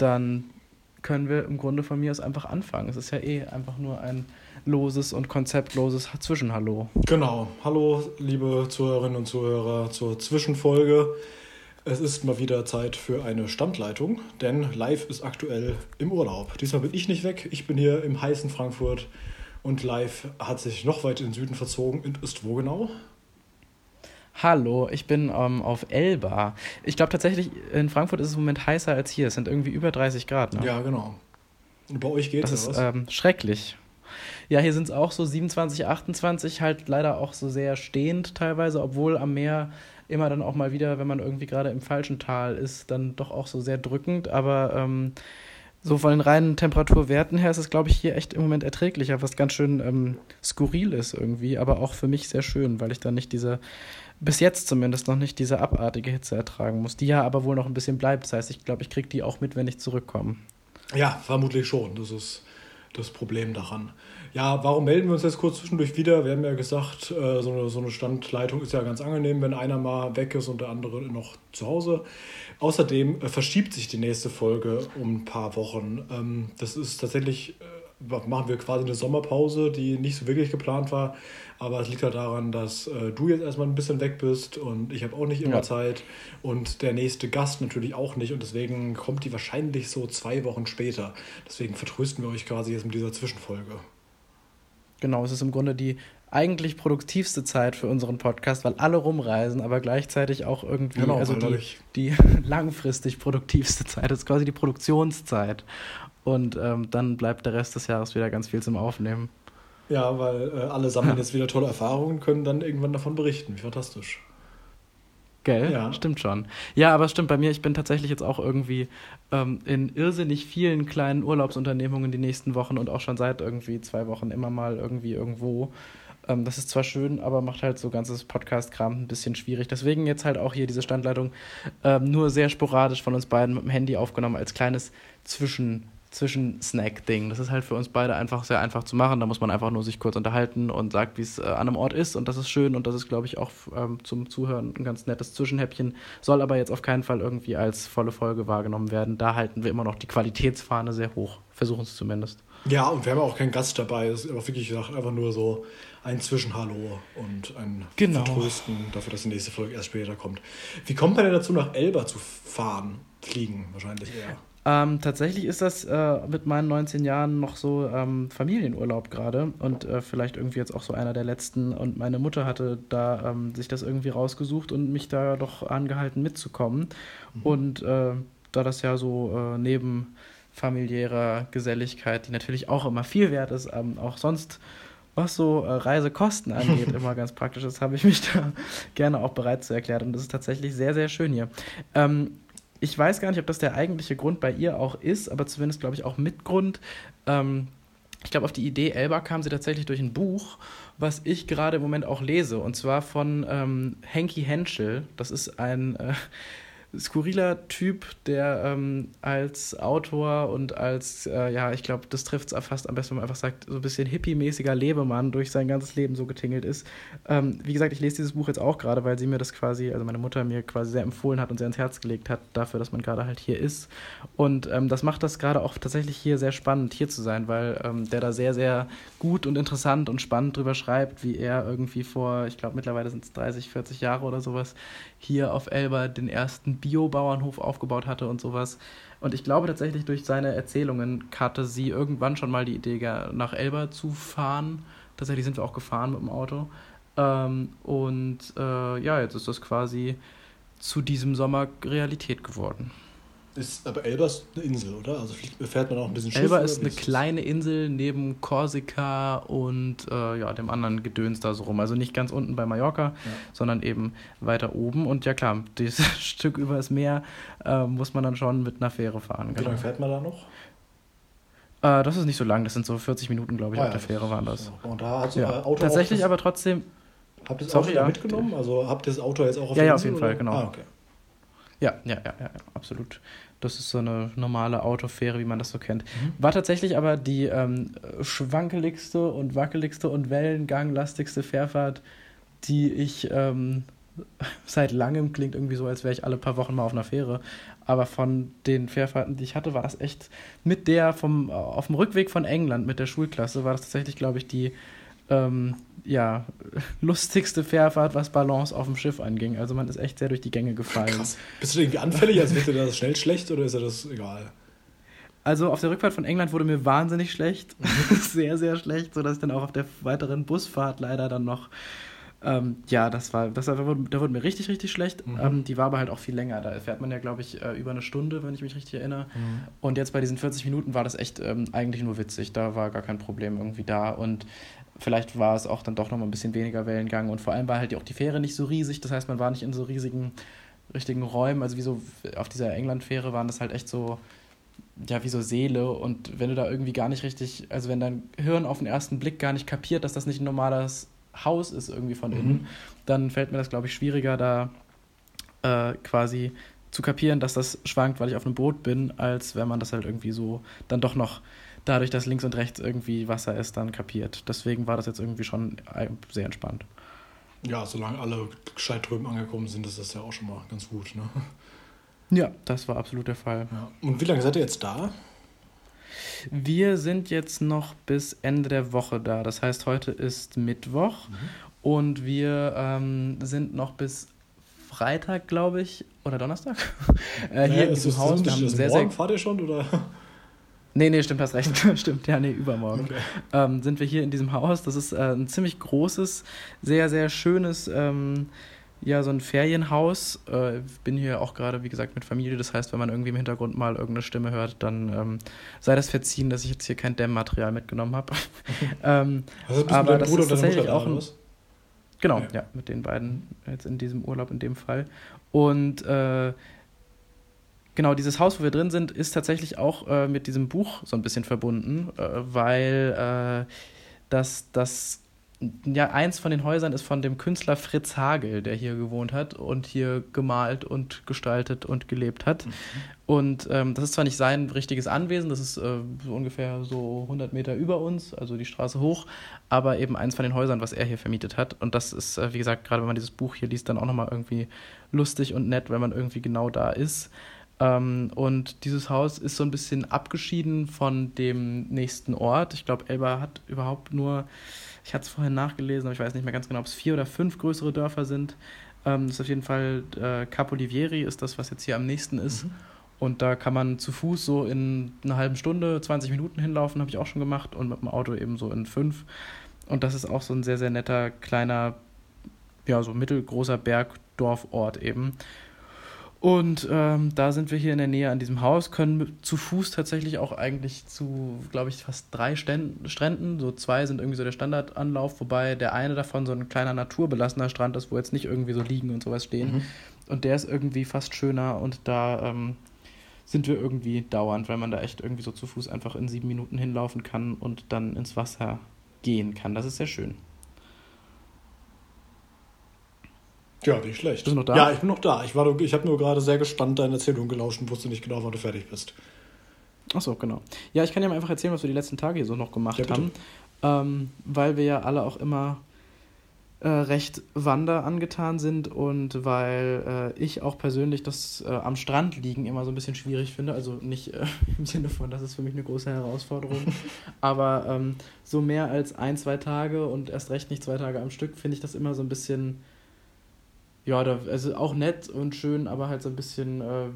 dann können wir im Grunde von mir aus einfach anfangen. Es ist ja eh einfach nur ein loses und konzeptloses Zwischenhallo. Genau. Hallo, liebe Zuhörerinnen und Zuhörer zur Zwischenfolge. Es ist mal wieder Zeit für eine Standleitung, denn live ist aktuell im Urlaub. Diesmal bin ich nicht weg, ich bin hier im heißen Frankfurt und live hat sich noch weit in den Süden verzogen und ist wo genau? Hallo, ich bin ähm, auf Elba. Ich glaube tatsächlich, in Frankfurt ist es im Moment heißer als hier. Es sind irgendwie über 30 Grad. Ne? Ja, genau. Und bei euch geht es. Das ist ähm, schrecklich. Ja, hier sind es auch so 27, 28, halt leider auch so sehr stehend teilweise, obwohl am Meer immer dann auch mal wieder, wenn man irgendwie gerade im falschen Tal ist, dann doch auch so sehr drückend. Aber ähm, so von den reinen Temperaturwerten her ist es, glaube ich, hier echt im Moment erträglicher, was ganz schön ähm, skurril ist irgendwie, aber auch für mich sehr schön, weil ich dann nicht diese, bis jetzt zumindest noch nicht diese abartige Hitze ertragen muss, die ja aber wohl noch ein bisschen bleibt. Das heißt, ich glaube, ich kriege die auch mit, wenn ich zurückkomme. Ja, vermutlich schon. Das ist das Problem daran. Ja, warum melden wir uns jetzt kurz zwischendurch wieder? Wir haben ja gesagt, äh, so, eine, Standleitung ist ja ganz angenehm, wenn einer mal weg ist und der andere noch zu Hause. Außerdem äh, verschiebt sich die nächste Folge um ein paar Wochen. Ähm, das ist tatsächlich, äh, machen wir quasi eine Sommerpause, die nicht so wirklich geplant war. Aber es liegt halt daran, dass äh, du jetzt erstmal ein bisschen weg bist und ich habe auch nicht immer ja. Zeit und der nächste Gast natürlich auch nicht. Und deswegen kommt die wahrscheinlich so zwei Wochen später. Deswegen vertrösten wir euch quasi jetzt mit dieser Zwischenfolge. Genau, es ist im Grunde die eigentlich produktivste Zeit für unseren Podcast, weil alle rumreisen, aber gleichzeitig auch irgendwie, genau, also die, die langfristig produktivste Zeit, das ist quasi die Produktionszeit. Und ähm, dann bleibt der Rest des Jahres wieder ganz viel zum Aufnehmen. Ja, weil äh, alle sammeln jetzt wieder tolle Erfahrungen, können dann irgendwann davon berichten. Wie fantastisch. Gell? Ja. Stimmt schon. Ja, aber es stimmt bei mir, ich bin tatsächlich jetzt auch irgendwie ähm, in irrsinnig vielen kleinen Urlaubsunternehmungen die nächsten Wochen und auch schon seit irgendwie zwei Wochen immer mal irgendwie irgendwo. Ähm, das ist zwar schön, aber macht halt so ganzes Podcast-Kram ein bisschen schwierig. Deswegen jetzt halt auch hier diese Standleitung ähm, nur sehr sporadisch von uns beiden mit dem Handy aufgenommen als kleines Zwischen- Zwischen-Snack-Ding. Das ist halt für uns beide einfach sehr einfach zu machen. Da muss man einfach nur sich kurz unterhalten und sagt, wie es äh, an einem Ort ist. Und das ist schön und das ist, glaube ich, auch ähm, zum Zuhören ein ganz nettes Zwischenhäppchen. Soll aber jetzt auf keinen Fall irgendwie als volle Folge wahrgenommen werden. Da halten wir immer noch die Qualitätsfahne sehr hoch. Versuchen es zumindest. Ja, und wir haben auch keinen Gast dabei. Es ist aber wirklich gesagt, einfach nur so ein Zwischenhallo und ein genau. Vertrösten dafür, dass die nächste Folge erst später kommt. Wie kommt man denn dazu, nach Elba zu fahren? Fliegen wahrscheinlich eher. Ähm, tatsächlich ist das äh, mit meinen 19 Jahren noch so ähm, Familienurlaub gerade und äh, vielleicht irgendwie jetzt auch so einer der letzten. Und meine Mutter hatte da ähm, sich das irgendwie rausgesucht und mich da doch angehalten mitzukommen. Mhm. Und äh, da das ja so äh, neben familiärer Geselligkeit, die natürlich auch immer viel wert ist, ähm, auch sonst was so äh, Reisekosten angeht, immer ganz praktisch ist, habe ich mich da gerne auch bereit zu erklären. Und das ist tatsächlich sehr, sehr schön hier. Ähm, ich weiß gar nicht, ob das der eigentliche Grund bei ihr auch ist, aber zumindest glaube ich auch Mitgrund. Ähm, ich glaube, auf die Idee Elba kam sie tatsächlich durch ein Buch, was ich gerade im Moment auch lese, und zwar von ähm, Henky Henschel. Das ist ein äh, skurriler Typ, der ähm, als Autor und als, äh, ja, ich glaube, das trifft es fast am besten, wenn man einfach sagt, so ein bisschen hippie-mäßiger Lebemann durch sein ganzes Leben so getingelt ist. Ähm, wie gesagt, ich lese dieses Buch jetzt auch gerade, weil sie mir das quasi, also meine Mutter mir quasi sehr empfohlen hat und sehr ins Herz gelegt hat, dafür, dass man gerade halt hier ist. Und ähm, das macht das gerade auch tatsächlich hier sehr spannend, hier zu sein, weil ähm, der da sehr, sehr gut und interessant und spannend drüber schreibt, wie er irgendwie vor, ich glaube, mittlerweile sind es 30, 40 Jahre oder sowas, hier auf Elba den ersten Biobauernhof aufgebaut hatte und sowas. Und ich glaube tatsächlich durch seine Erzählungen hatte sie irgendwann schon mal die Idee, nach Elba zu fahren. Tatsächlich sind wir auch gefahren mit dem Auto. Ähm, und äh, ja, jetzt ist das quasi zu diesem Sommer Realität geworden. Ist, aber Elba ist eine Insel, oder? Also fährt man auch ein bisschen Schiff? Elba ist eine kleine Insel neben Korsika und äh, ja, dem anderen Gedöns da so rum. Also nicht ganz unten bei Mallorca, ja. sondern eben weiter oben. Und ja klar, dieses Stück über das Meer äh, muss man dann schon mit einer Fähre fahren. Wie genau. lange fährt man da noch? Äh, das ist nicht so lang, das sind so 40 Minuten, glaube ich, ah, auf der Fähre waren das. Und da hat so ja. Auto Tatsächlich aber trotzdem. Habt ihr das Auto ja. mitgenommen? Also habt ihr das Auto jetzt auch auf Ja, ja, auf jeden oder? Fall, genau. Ah, okay. Ja, ja, ja, ja, absolut. Das ist so eine normale Autofähre, wie man das so kennt. Mhm. War tatsächlich aber die ähm, schwankeligste und wackeligste und wellenganglastigste Fährfahrt, die ich ähm, seit langem klingt irgendwie so, als wäre ich alle paar Wochen mal auf einer Fähre. Aber von den Fährfahrten, die ich hatte, war das echt mit der vom auf dem Rückweg von England mit der Schulklasse war das tatsächlich, glaube ich, die ähm, ja, lustigste Fährfahrt, was Balance auf dem Schiff anging. Also man ist echt sehr durch die Gänge gefallen. Krass. Bist du irgendwie anfällig, als wird dir das schnell schlecht oder ist dir das egal? Also auf der Rückfahrt von England wurde mir wahnsinnig schlecht. sehr, sehr schlecht, sodass ich dann auch auf der weiteren Busfahrt leider dann noch ähm, ja, das war, das war, da wurde mir richtig, richtig schlecht. Mhm. Ähm, die war aber halt auch viel länger. Da fährt man ja, glaube ich, äh, über eine Stunde, wenn ich mich richtig erinnere. Mhm. Und jetzt bei diesen 40 Minuten war das echt ähm, eigentlich nur witzig. Da war gar kein Problem irgendwie da. Und vielleicht war es auch dann doch noch mal ein bisschen weniger Wellengang. Und vor allem war halt auch die Fähre nicht so riesig. Das heißt, man war nicht in so riesigen, richtigen Räumen. Also wie so auf dieser England-Fähre waren das halt echt so ja, wie so Seele und wenn du da irgendwie gar nicht richtig, also wenn dein Hirn auf den ersten Blick gar nicht kapiert, dass das nicht ein normales Haus ist irgendwie von innen, mhm. dann fällt mir das, glaube ich, schwieriger, da äh, quasi zu kapieren, dass das schwankt, weil ich auf einem Boot bin, als wenn man das halt irgendwie so dann doch noch dadurch, dass links und rechts irgendwie Wasser ist, dann kapiert. Deswegen war das jetzt irgendwie schon äh, sehr entspannt. Ja, solange alle gescheit drüben angekommen sind, ist das ja auch schon mal ganz gut, ne? Ja, das war absolut der Fall. Ja. Und wie lange seid ihr jetzt da? Wir sind jetzt noch bis Ende der Woche da. Das heißt, heute ist Mittwoch mhm. und wir ähm, sind noch bis Freitag, glaube ich, oder Donnerstag. äh, hier in diesem Haus. Wir haben sehr, morgen sehr. Fahrt ihr schon oder? Nee, nee, stimmt, hast recht. stimmt, ja, nee, übermorgen. Okay. Ähm, sind wir hier in diesem Haus. Das ist äh, ein ziemlich großes, sehr, sehr schönes ähm, ja so ein Ferienhaus. Äh, bin hier auch gerade, wie gesagt, mit Familie. Das heißt, wenn man irgendwie im Hintergrund mal irgendeine Stimme hört, dann ähm, sei das verziehen, dass ich jetzt hier kein Dämmmaterial mitgenommen habe. ähm, also bist aber das Bruder ist tatsächlich auch ein, Genau, ja. ja. mit den beiden jetzt in diesem Urlaub in dem Fall. Und äh, genau, dieses Haus, wo wir drin sind, ist tatsächlich auch äh, mit diesem Buch so ein bisschen verbunden, äh, weil äh, das, das ja, eins von den Häusern ist von dem Künstler Fritz Hagel, der hier gewohnt hat und hier gemalt und gestaltet und gelebt hat. Mhm. Und ähm, das ist zwar nicht sein richtiges Anwesen, das ist äh, so ungefähr so 100 Meter über uns, also die Straße hoch, aber eben eins von den Häusern, was er hier vermietet hat. Und das ist, äh, wie gesagt, gerade wenn man dieses Buch hier liest, dann auch nochmal irgendwie lustig und nett, wenn man irgendwie genau da ist. Ähm, und dieses Haus ist so ein bisschen abgeschieden von dem nächsten Ort. Ich glaube, Elba hat überhaupt nur ich hatte es vorhin nachgelesen, aber ich weiß nicht mehr ganz genau, ob es vier oder fünf größere Dörfer sind. Ähm, das ist auf jeden Fall äh, Capolivieri, ist das, was jetzt hier am nächsten ist. Mhm. Und da kann man zu Fuß so in einer halben Stunde, 20 Minuten hinlaufen, habe ich auch schon gemacht. Und mit dem Auto eben so in fünf. Und das ist auch so ein sehr, sehr netter, kleiner, ja, so mittelgroßer Bergdorfort eben. Und ähm, da sind wir hier in der Nähe an diesem Haus, können zu Fuß tatsächlich auch eigentlich zu, glaube ich, fast drei Stränden. So zwei sind irgendwie so der Standardanlauf, wobei der eine davon so ein kleiner naturbelassener Strand ist, wo jetzt nicht irgendwie so Liegen und sowas stehen. Mhm. Und der ist irgendwie fast schöner und da ähm, sind wir irgendwie dauernd, weil man da echt irgendwie so zu Fuß einfach in sieben Minuten hinlaufen kann und dann ins Wasser gehen kann. Das ist sehr schön. Ja, nicht schlecht. Bist du noch da? Ja, ich bin noch da. Ich, ich habe nur gerade sehr gespannt deine Erzählung gelauscht und wusste nicht genau, wann du fertig bist. Achso, genau. Ja, ich kann ja mal einfach erzählen, was wir die letzten Tage hier so noch gemacht ja, haben. Ähm, weil wir ja alle auch immer äh, recht Wander angetan sind und weil äh, ich auch persönlich das äh, am Strand liegen immer so ein bisschen schwierig finde. Also nicht äh, im Sinne von, das ist für mich eine große Herausforderung. aber ähm, so mehr als ein, zwei Tage und erst recht nicht zwei Tage am Stück finde ich das immer so ein bisschen ja, da, also auch nett und schön, aber halt so ein bisschen, äh,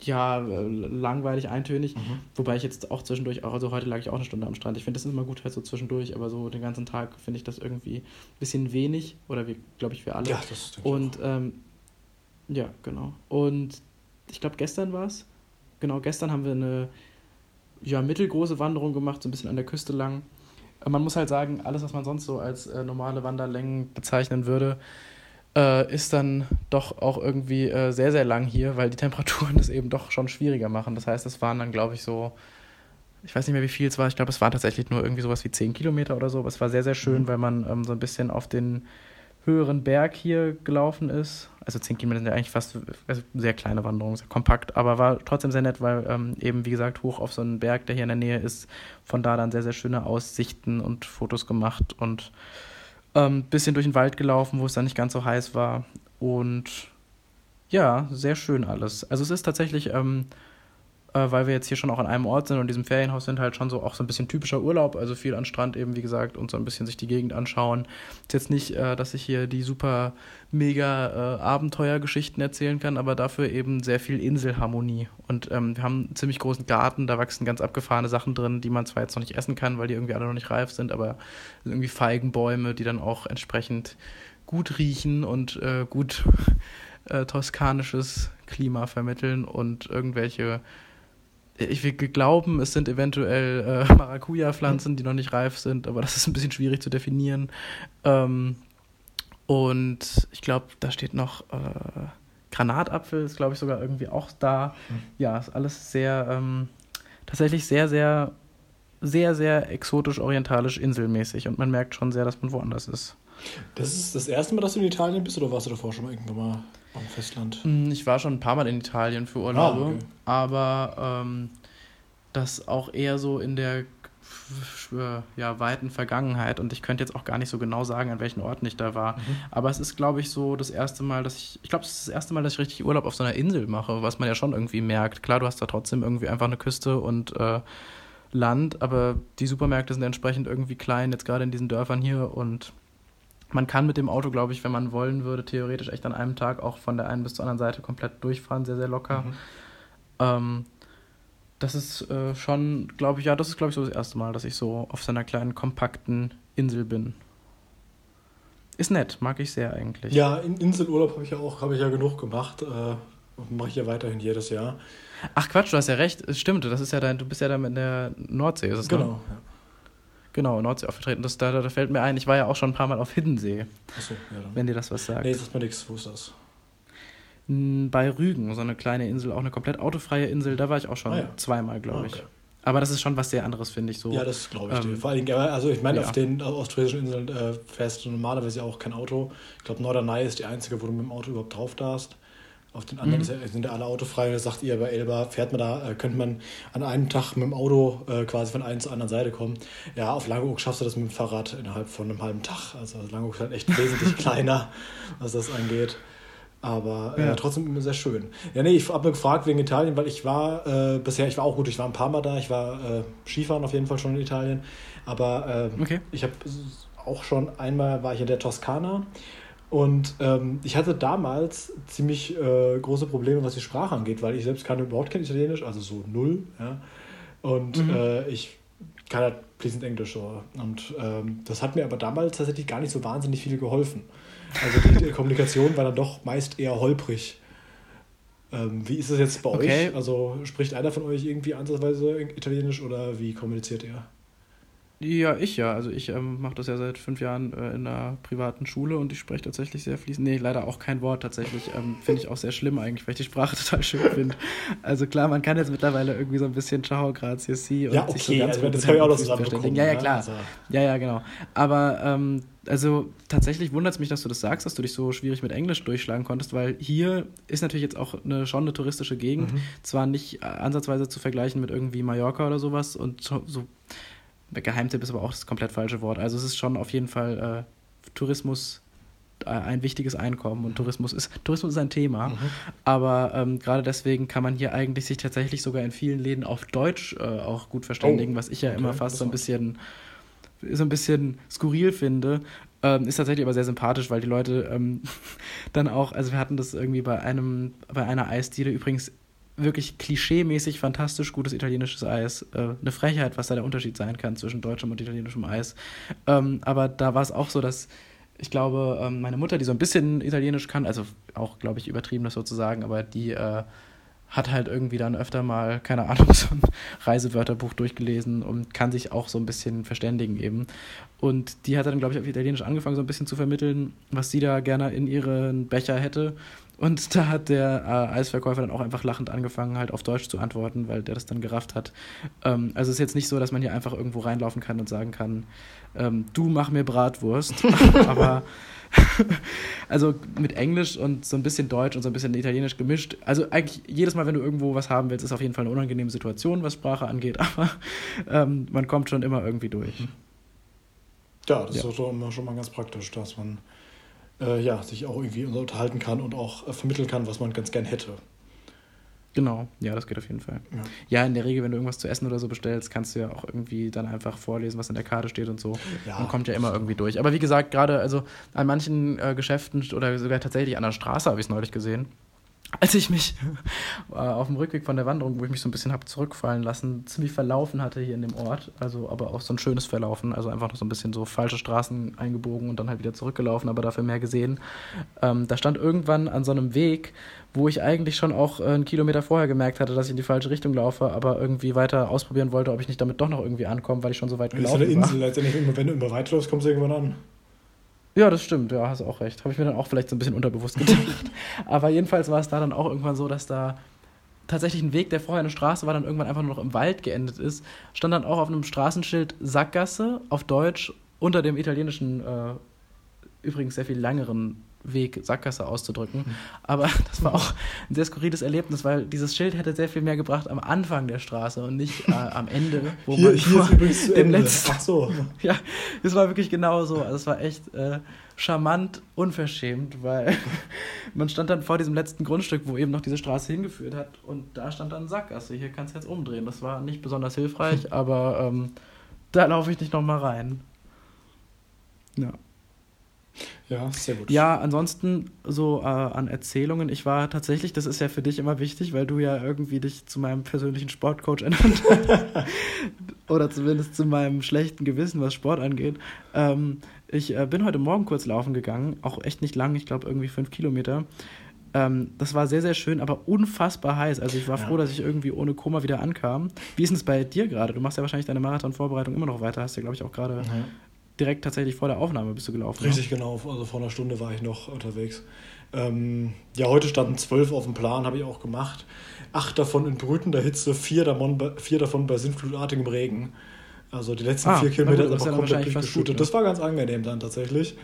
ja, langweilig, eintönig. Mhm. Wobei ich jetzt auch zwischendurch, auch, also heute lag ich auch eine Stunde am Strand. Ich finde, das immer gut halt so zwischendurch, aber so den ganzen Tag finde ich das irgendwie ein bisschen wenig. Oder wir, glaube ich, wir alle. Ja, das ist Und, ähm, ja, genau. Und ich glaube, gestern war es. Genau, gestern haben wir eine, ja, mittelgroße Wanderung gemacht, so ein bisschen an der Küste lang. Man muss halt sagen, alles, was man sonst so als äh, normale Wanderlängen bezeichnen würde, äh, ist dann doch auch irgendwie äh, sehr, sehr lang hier, weil die Temperaturen das eben doch schon schwieriger machen. Das heißt, es waren dann, glaube ich, so, ich weiß nicht mehr, wie viel es war. Ich glaube, es waren tatsächlich nur irgendwie sowas wie 10 Kilometer oder so. Aber es war sehr, sehr schön, mhm. weil man ähm, so ein bisschen auf den höheren Berg hier gelaufen ist. Also 10 Kilometer sind ja eigentlich fast also sehr kleine Wanderungen, sehr kompakt, aber war trotzdem sehr nett, weil ähm, eben, wie gesagt, hoch auf so einen Berg, der hier in der Nähe ist, von da dann sehr, sehr schöne Aussichten und Fotos gemacht und Ähm, bisschen durch den Wald gelaufen, wo es dann nicht ganz so heiß war. Und ja, sehr schön alles. Also es ist tatsächlich, ähm, äh, weil wir jetzt hier schon auch an einem Ort sind und in diesem Ferienhaus sind, halt schon so auch so ein bisschen typischer Urlaub, also viel an Strand eben, wie gesagt, und so ein bisschen sich die Gegend anschauen. Ist jetzt nicht, äh, dass ich hier die super mega äh, Abenteuergeschichten erzählen kann, aber dafür eben sehr viel Inselharmonie. Und ähm, wir haben einen ziemlich großen Garten, da wachsen ganz abgefahrene Sachen drin, die man zwar jetzt noch nicht essen kann, weil die irgendwie alle noch nicht reif sind, aber irgendwie Feigenbäume, die dann auch entsprechend gut riechen und äh, gut äh, toskanisches Klima vermitteln und irgendwelche ich will glauben, es sind eventuell äh, Maracuja-Pflanzen, die noch nicht reif sind, aber das ist ein bisschen schwierig zu definieren. Ähm, und ich glaube, da steht noch äh, Granatapfel, ist glaube ich sogar irgendwie auch da. Mhm. Ja, ist alles sehr, ähm, tatsächlich sehr, sehr, sehr, sehr exotisch, orientalisch, inselmäßig und man merkt schon sehr, dass man woanders ist. Das ist das erste Mal, dass du in Italien bist oder warst du davor schon mal irgendwann mal am Festland? Hm, ich war schon ein paar Mal in Italien für Urlaube, ah, okay. aber ähm, das auch eher so in der ja, weiten Vergangenheit und ich könnte jetzt auch gar nicht so genau sagen, an welchen Orten ich da war. Mhm. Aber es ist, glaube ich, so das erste Mal, dass ich, ich glaube, es ist das erste Mal, dass ich richtig Urlaub auf so einer Insel mache, was man ja schon irgendwie merkt. Klar, du hast da trotzdem irgendwie einfach eine Küste und äh, Land, aber die Supermärkte sind entsprechend irgendwie klein, jetzt gerade in diesen Dörfern hier und man kann mit dem Auto, glaube ich, wenn man wollen würde, theoretisch echt an einem Tag auch von der einen bis zur anderen Seite komplett durchfahren, sehr, sehr locker. Mhm. Ähm, das ist äh, schon, glaube ich, ja, das ist, glaube ich, so das erste Mal, dass ich so auf seiner kleinen, kompakten Insel bin. Ist nett, mag ich sehr eigentlich. Ja, in Inselurlaub habe ich ja auch, habe ich ja genug gemacht. Äh, Mache ich ja weiterhin jedes Jahr. Ach Quatsch, du hast ja recht, es stimmt, das ist ja dein, du bist ja dann in der Nordsee, ist es Genau, ne? ja. Genau, Nordsee aufgetreten. Das, da, da fällt mir ein, ich war ja auch schon ein paar Mal auf Hiddensee. Achso, ja. Dann. Wenn dir das was sagt. Nee, sagt mir nichts. Wo ist das? Bei Rügen, so eine kleine Insel, auch eine komplett autofreie Insel. Da war ich auch schon ah, ja. zweimal, glaube ah, okay. ich. Aber das ist schon was sehr anderes, finde ich so. Ja, das glaube ich ähm, dir. Vor allem, also ich meine, ja. auf den australischen Inseln äh, fährst du normalerweise auch kein Auto. Ich glaube, Norderney ist die einzige, wo du mit dem Auto überhaupt drauf darfst. Auf den anderen mhm. sind ja alle autofrei. Da sagt ihr, bei Elba fährt man da, äh, könnte man an einem Tag mit dem Auto äh, quasi von einer zur anderen Seite kommen. Ja, auf Langeoog schaffst du das mit dem Fahrrad innerhalb von einem halben Tag. Also Langeoog ist halt echt wesentlich kleiner, was das angeht. Aber äh, ja. trotzdem immer sehr schön. Ja, nee, ich habe mir gefragt wegen Italien, weil ich war äh, bisher, ich war auch gut, ich war ein paar Mal da, ich war äh, Skifahren auf jeden Fall schon in Italien. Aber ähm, okay. ich habe auch schon einmal war ich in der Toskana und ähm, ich hatte damals ziemlich äh, große Probleme, was die Sprache angeht, weil ich selbst kann überhaupt kein Italienisch, also so null. Ja? Und mhm. äh, ich kann halt fließend Englisch. So. Und ähm, das hat mir aber damals tatsächlich gar nicht so wahnsinnig viel geholfen. Also die, Kommunikation war dann doch meist eher holprig. Ähm, wie ist es jetzt bei okay. euch? Also spricht einer von euch irgendwie ansatzweise Italienisch oder wie kommuniziert ihr? Ja, ich ja. Also ich ähm, mache das ja seit fünf Jahren äh, in einer privaten Schule und ich spreche tatsächlich sehr fließend. Nee, leider auch kein Wort tatsächlich. Ähm, finde ich auch sehr schlimm eigentlich, weil ich die Sprache total schön finde. Also klar, man kann jetzt mittlerweile irgendwie so ein bisschen Ciao, grazie, si und ja, okay, sich so ganz also, das habe ich auch noch zusammenbekommen. Ja, ja, klar. Also. Ja, ja, genau. Aber ähm, also tatsächlich wundert es mich, dass du das sagst, dass du dich so schwierig mit Englisch durchschlagen konntest, weil hier ist natürlich jetzt auch eine, schon eine touristische Gegend. Mhm. Zwar nicht äh, ansatzweise zu vergleichen mit irgendwie Mallorca oder sowas und so, so Geheimtipp ist aber auch das komplett falsche Wort. Also es ist schon auf jeden Fall äh, Tourismus äh, ein wichtiges Einkommen und Tourismus ist Tourismus ist ein Thema, mhm. aber ähm, gerade deswegen kann man hier eigentlich sich tatsächlich sogar in vielen Läden auf Deutsch äh, auch gut verständigen, oh. was ich ja okay. immer fast so ein bisschen so ein bisschen skurril finde. Ähm, ist tatsächlich aber sehr sympathisch, weil die Leute ähm, dann auch, also wir hatten das irgendwie bei einem, bei einer Eisdiele übrigens wirklich klischeemäßig fantastisch gutes italienisches Eis. Äh, eine Frechheit, was da der Unterschied sein kann zwischen deutschem und italienischem Eis. Ähm, aber da war es auch so, dass ich glaube, ähm, meine Mutter, die so ein bisschen Italienisch kann, also auch, glaube ich, übertrieben das sozusagen, aber die äh, hat halt irgendwie dann öfter mal, keine Ahnung, so ein Reisewörterbuch durchgelesen und kann sich auch so ein bisschen verständigen eben. Und die hat dann, glaube ich, auf Italienisch angefangen, so ein bisschen zu vermitteln, was sie da gerne in ihren Becher hätte. Und da hat der äh, Eisverkäufer dann auch einfach lachend angefangen, halt auf Deutsch zu antworten, weil der das dann gerafft hat. Ähm, also es ist jetzt nicht so, dass man hier einfach irgendwo reinlaufen kann und sagen kann, ähm, du mach mir Bratwurst. Aber also mit Englisch und so ein bisschen Deutsch und so ein bisschen Italienisch gemischt. Also eigentlich jedes Mal, wenn du irgendwo was haben willst, ist auf jeden Fall eine unangenehme Situation, was Sprache angeht, aber ähm, man kommt schon immer irgendwie durch. Ja, das ja. ist doch immer schon mal ganz praktisch, dass man äh, ja, sich auch irgendwie unterhalten kann und auch äh, vermitteln kann, was man ganz gern hätte. Genau, ja, das geht auf jeden Fall. Ja. ja. in der Regel, wenn du irgendwas zu essen oder so bestellst, kannst du ja auch irgendwie dann einfach vorlesen, was in der Karte steht und so. Ja. Und kommt ja immer irgendwie durch. Aber wie gesagt, gerade also an manchen äh, Geschäften oder sogar tatsächlich an der Straße habe ich es neulich gesehen als ich mich äh, auf dem Rückweg von der Wanderung, wo ich mich so ein bisschen habe zurückfallen lassen, ziemlich verlaufen hatte hier in dem Ort. Also aber auch so ein schönes Verlaufen. Also einfach noch so ein bisschen so falsche Straßen eingebogen und dann halt wieder zurückgelaufen, aber dafür mehr gesehen. Ähm, da stand irgendwann an so einem Weg, wo ich eigentlich schon auch äh, einen Kilometer vorher gemerkt hatte, dass ich in die falsche Richtung laufe, aber irgendwie weiter ausprobieren wollte, ob ich nicht damit doch noch irgendwie ankomme, weil ich schon so weit gelaufen bin. Das ist eine Insel, letztendlich, wenn du immer weiterläufst, kommst du irgendwann an. Ja, das stimmt, ja, hast auch recht. Habe ich mir dann auch vielleicht so ein bisschen unterbewusst gedacht. Aber jedenfalls war es da dann auch irgendwann so, dass da tatsächlich ein Weg, der vorher eine Straße war, dann irgendwann einfach nur noch im Wald geendet ist. Stand dann auch auf einem Straßenschild Sackgasse auf Deutsch unter dem italienischen, äh, übrigens sehr viel längeren Weg, Sackgasse auszudrücken. Aber das war auch ein sehr skurriles Erlebnis, weil dieses Schild hätte sehr viel mehr gebracht am Anfang der Straße und nicht äh, am Ende, wo hier, man hier dem letzten. Ach so. Ja, es war wirklich genau so. Also es war echt äh, charmant, unverschämt, weil man stand dann vor diesem letzten Grundstück, wo eben noch diese Straße hingeführt hat und da stand dann Sackgasse. Hier kannst du jetzt umdrehen. Das war nicht besonders hilfreich, aber ähm, da laufe ich nicht nochmal rein. Ja. Ja, sehr gut. Ja, ansonsten so äh, an Erzählungen. Ich war tatsächlich, das ist ja für dich immer wichtig, weil du ja irgendwie dich zu meinem persönlichen Sportcoach ernannt hast. Oder zumindest zu meinem schlechten Gewissen, was Sport angeht. Ähm, ich äh, bin heute Morgen kurz laufen gegangen, auch echt nicht lang, ich glaube irgendwie fünf Kilometer. Ähm, das war sehr, sehr schön, aber unfassbar heiß. Also ich war ja. froh, dass ich irgendwie ohne Koma wieder ankam. Wie ist es bei dir gerade? Du machst ja wahrscheinlich deine Marathon-Vorbereitung immer noch weiter, hast ja, glaube ich, auch gerade ja direkt tatsächlich vor der Aufnahme bist du gelaufen. Ne? Richtig, ne? genau. Also vor einer Stunde war ich noch unterwegs. Ähm, ja, heute standen zwölf auf dem Plan, habe ich auch gemacht. Acht davon in brütender Hitze, vier davon, vier davon bei sinnflutartigem Regen. Also die letzten ah, vier Kilometer gut, sind aber komplett durchgeschüttet. Das war ganz angenehm dann tatsächlich.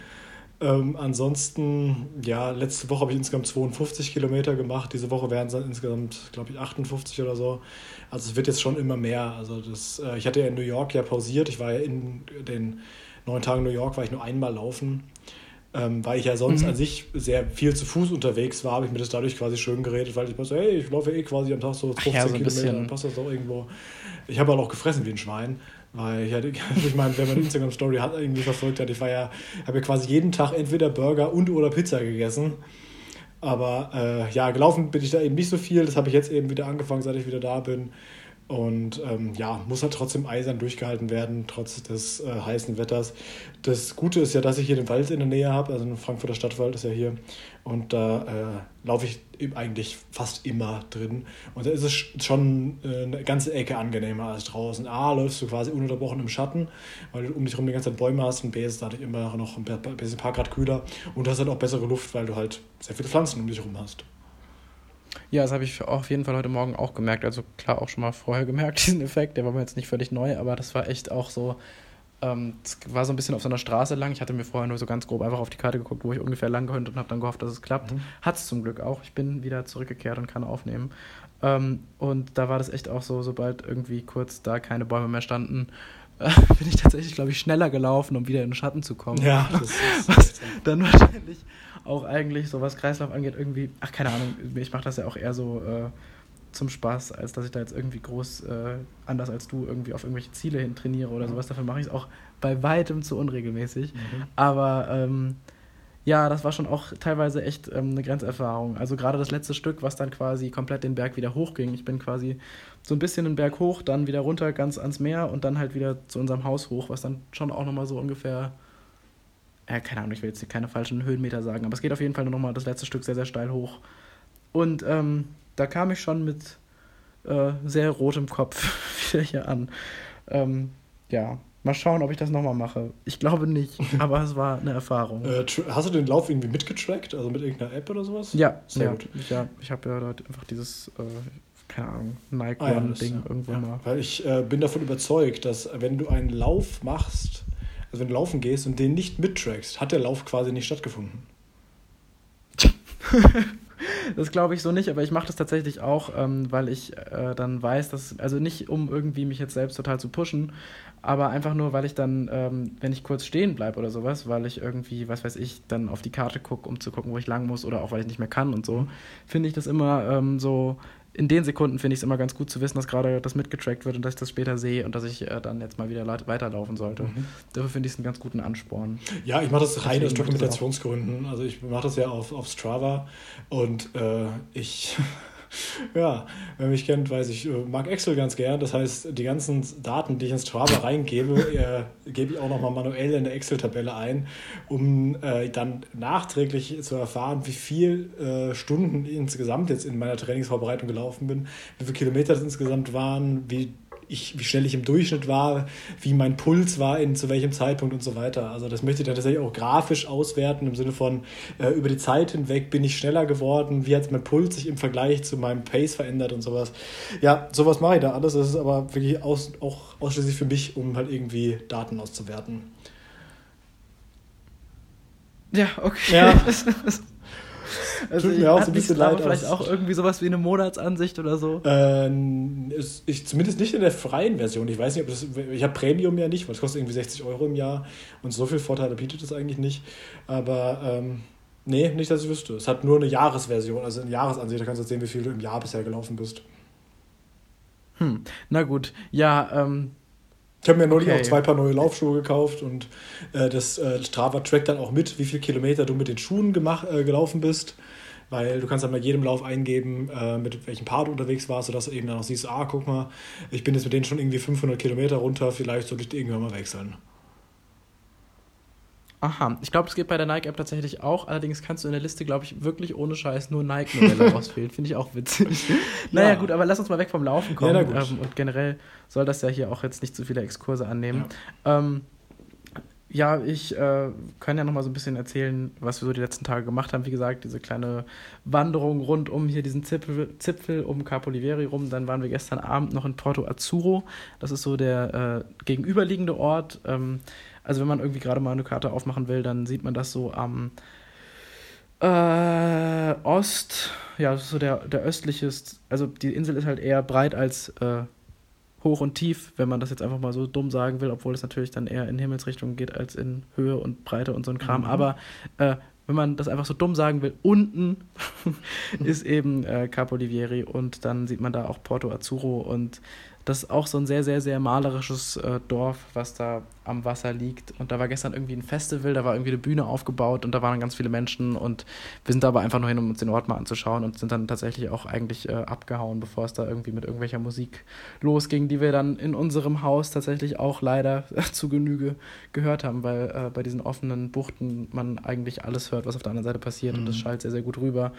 Ähm, ansonsten, ja, letzte Woche habe ich insgesamt 52 Kilometer gemacht. Diese Woche wären es dann insgesamt, glaube ich, 58 oder so. Also es wird jetzt schon immer mehr. Also das, äh, ich hatte ja in New York ja pausiert. Ich war ja in den neun Tagen New York war ich nur einmal laufen. Ähm, weil ich ja sonst mhm. an sich sehr viel zu Fuß unterwegs war, habe ich mir das dadurch quasi schön geredet, weil ich mir so, hey, ich laufe eh quasi am Tag so 15 ja, so Kilometer, dann passt das doch irgendwo. Ich habe halt auch gefressen wie ein Schwein, weil ich, hatte, ich meine, wenn man Instagram-Story hat, irgendwie verfolgt hat, ich war ja, habe ja quasi jeden Tag entweder Burger und oder Pizza gegessen. Aber äh, ja, gelaufen bin ich da eben nicht so viel. Das habe ich jetzt eben wieder angefangen, seit ich wieder da bin. Und ähm, ja, muss halt trotzdem eisern durchgehalten werden, trotz des äh, heißen Wetters. Das Gute ist ja, dass ich hier den Wald in der Nähe habe, also ein Frankfurter Stadtwald ist ja hier. Und da äh, laufe ich eigentlich fast immer drin. Und da ist es schon äh, eine ganze Ecke angenehmer als draußen. A, läufst du quasi ununterbrochen im Schatten, weil du um dich herum die ganze Zeit Bäume hast. Und B, ist dadurch immer noch ein paar Grad kühler. Und du hast halt auch bessere Luft, weil du halt sehr viele Pflanzen um dich herum hast. Ja, das habe ich auf jeden Fall heute Morgen auch gemerkt. Also klar, auch schon mal vorher gemerkt, diesen Effekt. Der war mir jetzt nicht völlig neu, aber das war echt auch so. Ähm, es war so ein bisschen auf so einer Straße lang. Ich hatte mir vorher nur so ganz grob einfach auf die Karte geguckt, wo ich ungefähr lang könnte und habe dann gehofft, dass es klappt. Mhm. Hat es zum Glück auch. Ich bin wieder zurückgekehrt und kann aufnehmen. Ähm, und da war das echt auch so, sobald irgendwie kurz da keine Bäume mehr standen, äh, bin ich tatsächlich, glaube ich, schneller gelaufen, um wieder in den Schatten zu kommen. Ja, das ist Was dann wahrscheinlich auch eigentlich, so was Kreislauf angeht, irgendwie, ach keine Ahnung, ich mache das ja auch eher so äh, zum Spaß, als dass ich da jetzt irgendwie groß, äh, anders als du, irgendwie auf irgendwelche Ziele hin trainiere oder mhm. sowas. Dafür mache ich es auch bei weitem zu unregelmäßig. Mhm. Aber ähm, ja, das war schon auch teilweise echt ähm, eine Grenzerfahrung. Also gerade das letzte Stück, was dann quasi komplett den Berg wieder hochging. Ich bin quasi so ein bisschen den Berg hoch, dann wieder runter ganz ans Meer und dann halt wieder zu unserem Haus hoch, was dann schon auch nochmal so ungefähr äh, keine Ahnung, ich will jetzt keine falschen Höhenmeter sagen, aber es geht auf jeden Fall nur nochmal das letzte Stück sehr, sehr steil hoch. Und ähm, da kam ich schon mit äh, sehr rotem Kopf wieder hier an. Ähm, ja, mal schauen, ob ich das nochmal mache. Ich glaube nicht, aber es war eine Erfahrung. Äh, hast du den Lauf irgendwie mitgetrackt, also mit irgendeiner App oder sowas? Ja, sehr ja, gut. Ja, ich habe ja dort einfach dieses, äh, keine Ahnung, Nike ah, ja, irgendwo ja. mal. Weil ich äh, bin davon überzeugt, dass wenn du einen Lauf machst, also wenn du laufen gehst und den nicht mittrackst, hat der Lauf quasi nicht stattgefunden. das glaube ich so nicht, aber ich mache das tatsächlich auch, ähm, weil ich äh, dann weiß, dass, also nicht um irgendwie mich jetzt selbst total zu pushen, aber einfach nur, weil ich dann, ähm, wenn ich kurz stehen bleibe oder sowas, weil ich irgendwie, was weiß ich, dann auf die Karte gucke, um zu gucken, wo ich lang muss oder auch weil ich nicht mehr kann und so, finde ich das immer ähm, so in den Sekunden finde ich es immer ganz gut zu wissen, dass gerade das mitgetrackt wird und dass ich das später sehe und dass ich äh, dann jetzt mal wieder weiterlaufen sollte. Mhm. Dafür finde ich es einen ganz guten Ansporn. Ja, ich mache das rein aus Dokumentationsgründen. Also ich mache das ja auf, auf Strava und äh, ich ja, wer mich kennt, weiß ich, äh, mag Excel ganz gern. Das heißt, die ganzen Daten, die ich ins Strava reingebe, äh, gebe ich auch nochmal manuell in der Excel-Tabelle ein, um äh, dann nachträglich zu erfahren, wie viel äh, Stunden insgesamt jetzt in meiner Trainingsvorbereitung gelaufen bin, wie viele Kilometer das insgesamt waren, wie ich, wie schnell ich im Durchschnitt war, wie mein Puls war, in zu welchem Zeitpunkt und so weiter. Also das möchte ich dann tatsächlich auch grafisch auswerten, im Sinne von äh, über die Zeit hinweg bin ich schneller geworden, wie hat mein Puls sich im Vergleich zu meinem Pace verändert und sowas. Ja, sowas mache ich da alles. Das ist aber wirklich aus, auch ausschließlich für mich, um halt irgendwie Daten auszuwerten. Ja, okay. Ja. Also Tut mir auch so ein bisschen leid. Vielleicht auch irgendwie sowas wie eine Monatsansicht oder so? Ähm, ist, ich, zumindest nicht in der freien Version. Ich weiß nicht, ob das. Ich habe Premium ja nicht, weil es kostet irgendwie 60 Euro im Jahr und so viel Vorteile bietet es eigentlich nicht. Aber ähm, nee, nicht, dass ich wüsste. Es hat nur eine Jahresversion, also eine Jahresansicht. Da kannst du sehen, wie viel du im Jahr bisher gelaufen bist. Hm, na gut. Ja, ähm, ich habe mir neulich okay. auch zwei Paar neue Laufschuhe gekauft und äh, das äh, Strava trackt dann auch mit, wie viele Kilometer du mit den Schuhen gemacht, äh, gelaufen bist. Weil du kannst dann bei jedem Lauf eingeben, äh, mit welchem Paar du unterwegs warst, sodass du eben dann auch siehst, ah, guck mal, ich bin jetzt mit denen schon irgendwie 500 Kilometer runter, vielleicht sollte ich irgendwann mal wechseln. Aha, ich glaube, es geht bei der Nike-App tatsächlich auch. Allerdings kannst du in der Liste, glaube ich, wirklich ohne Scheiß nur Nike-Modelle auswählen. Finde ich auch witzig. Ja. Naja, gut, aber lass uns mal weg vom Laufen kommen. Ja, ähm, und generell soll das ja hier auch jetzt nicht zu viele Exkurse annehmen. Ja, ähm, ja ich äh, kann ja noch mal so ein bisschen erzählen, was wir so die letzten Tage gemacht haben. Wie gesagt, diese kleine Wanderung rund um hier diesen Zipfel, Zipfel um Capo Liveri rum. Dann waren wir gestern Abend noch in Porto Azzurro. Das ist so der äh, gegenüberliegende Ort. Ähm, also wenn man irgendwie gerade mal eine Karte aufmachen will, dann sieht man das so am äh, Ost, ja, das ist so der, der östliche, also die Insel ist halt eher breit als äh, hoch und tief, wenn man das jetzt einfach mal so dumm sagen will, obwohl es natürlich dann eher in Himmelsrichtung geht als in Höhe und Breite und so ein Kram. Mhm. Aber äh, wenn man das einfach so dumm sagen will, unten ist eben äh, Capo Livieri und dann sieht man da auch Porto Azzurro und das ist auch so ein sehr, sehr, sehr malerisches äh, Dorf, was da am Wasser liegt. Und da war gestern irgendwie ein Festival, da war irgendwie eine Bühne aufgebaut und da waren ganz viele Menschen. Und wir sind da aber einfach nur hin, um uns den Ort mal anzuschauen und sind dann tatsächlich auch eigentlich äh, abgehauen, bevor es da irgendwie mit irgendwelcher Musik losging, die wir dann in unserem Haus tatsächlich auch leider zu Genüge gehört haben, weil äh, bei diesen offenen Buchten man eigentlich alles hört, was auf der anderen Seite passiert mhm. und das mhm. schallt sehr, sehr gut rüber.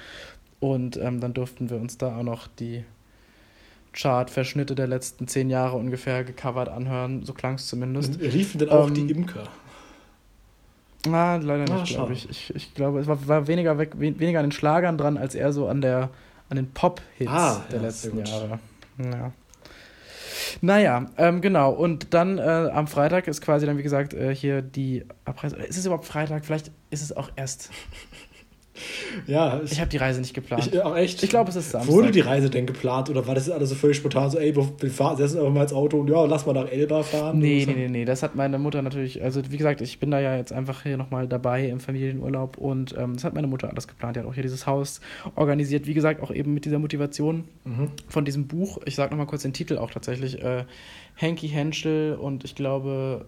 Und ähm, dann durften wir uns da auch noch die Chart-Verschnitte der letzten zehn Jahre ungefähr gecovert anhören. So klang es zumindest. Riefen denn auch ähm, die Imker? Ah, leider nicht, ah, glaube ich. ich. Ich glaube, es war, war weniger, weg, weniger an den Schlagern dran, als eher so an, der, an den Pop-Hits ah, der ja, letzten Jahre. Ja. Naja, ähm, genau. Und dann äh, am Freitag ist quasi dann, wie gesagt, äh, hier die Abreise. Ist es überhaupt Freitag? Vielleicht ist es auch erst ja. Ich habe die Reise nicht geplant. Ich, auch echt? Ich glaube, es ist Samstag. Wurde die Reise denn geplant oder war das alles so völlig spontan? So, ey, wir fahren, setzen einfach mal ins Auto und ja, lass mal nach Elba fahren? Nee, nee, nee, nee. Das hat meine Mutter natürlich, also wie gesagt, ich bin da ja jetzt einfach hier nochmal dabei im Familienurlaub und ähm, das hat meine Mutter alles geplant. Die hat auch hier dieses Haus organisiert. Wie gesagt, auch eben mit dieser Motivation mhm. von diesem Buch. Ich sage nochmal kurz den Titel auch tatsächlich. Äh, Henky Henschel und ich glaube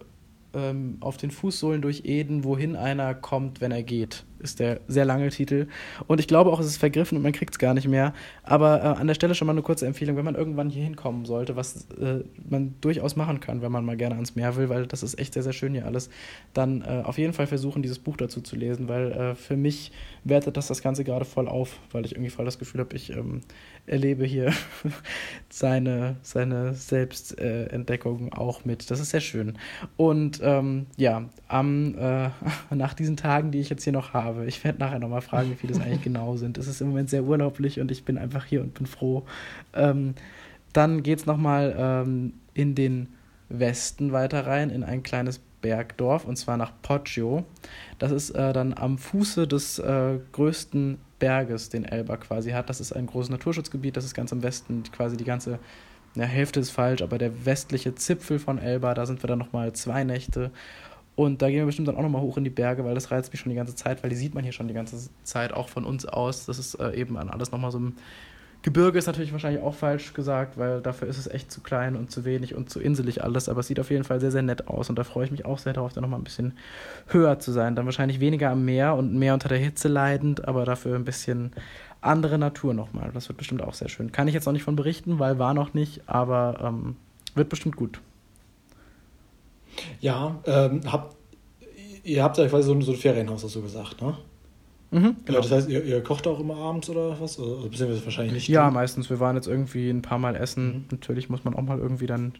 ähm, auf den Fußsohlen durch Eden, wohin einer kommt, wenn er geht, ist der sehr lange Titel. Und ich glaube auch, es ist vergriffen und man kriegt es gar nicht mehr. Aber äh, an der Stelle schon mal eine kurze Empfehlung, wenn man irgendwann hier hinkommen sollte, was äh, man durchaus machen kann, wenn man mal gerne ans Meer will, weil das ist echt sehr, sehr schön hier alles, dann äh, auf jeden Fall versuchen, dieses Buch dazu zu lesen, weil äh, für mich wertet das das Ganze gerade voll auf, weil ich irgendwie voll das Gefühl habe, ich ähm, erlebe hier seine, seine Selbstentdeckung auch mit. Das ist sehr schön. Und ähm, ja, am, äh, nach diesen Tagen, die ich jetzt hier noch habe, ich werde nachher nochmal fragen, wie viele es eigentlich genau sind. Es ist im Moment sehr urlaublich und ich bin einfach hier und bin froh. Ähm, dann geht es nochmal ähm, in den Westen weiter rein, in ein kleines Bergdorf, und zwar nach Poggio. Das ist äh, dann am Fuße des äh, größten Berges, den Elba quasi hat. Das ist ein großes Naturschutzgebiet, das ist ganz im Westen, quasi die ganze, ja, Hälfte ist falsch, aber der westliche Zipfel von Elba, da sind wir dann nochmal zwei Nächte. Und da gehen wir bestimmt dann auch nochmal hoch in die Berge, weil das reizt mich schon die ganze Zeit, weil die sieht man hier schon die ganze Zeit auch von uns aus. Das ist äh, eben an alles nochmal so ein Gebirge ist natürlich wahrscheinlich auch falsch gesagt, weil dafür ist es echt zu klein und zu wenig und zu inselig alles, aber es sieht auf jeden Fall sehr, sehr nett aus und da freue ich mich auch sehr darauf, da nochmal ein bisschen höher zu sein. Dann wahrscheinlich weniger am Meer und mehr unter der Hitze leidend, aber dafür ein bisschen andere Natur nochmal. Das wird bestimmt auch sehr schön. Kann ich jetzt noch nicht von berichten, weil war noch nicht, aber ähm, wird bestimmt gut. Ja, ähm, habt, ihr habt ja quasi so, so ein Ferienhaus, hast du gesagt, ne? Mhm, genau. Das heißt, ihr, ihr, kocht auch immer abends oder was? Also, beziehungsweise wahrscheinlich nicht. Ja, meistens. Wir waren jetzt irgendwie ein paar Mal essen. Mhm. Natürlich muss man auch mal irgendwie dann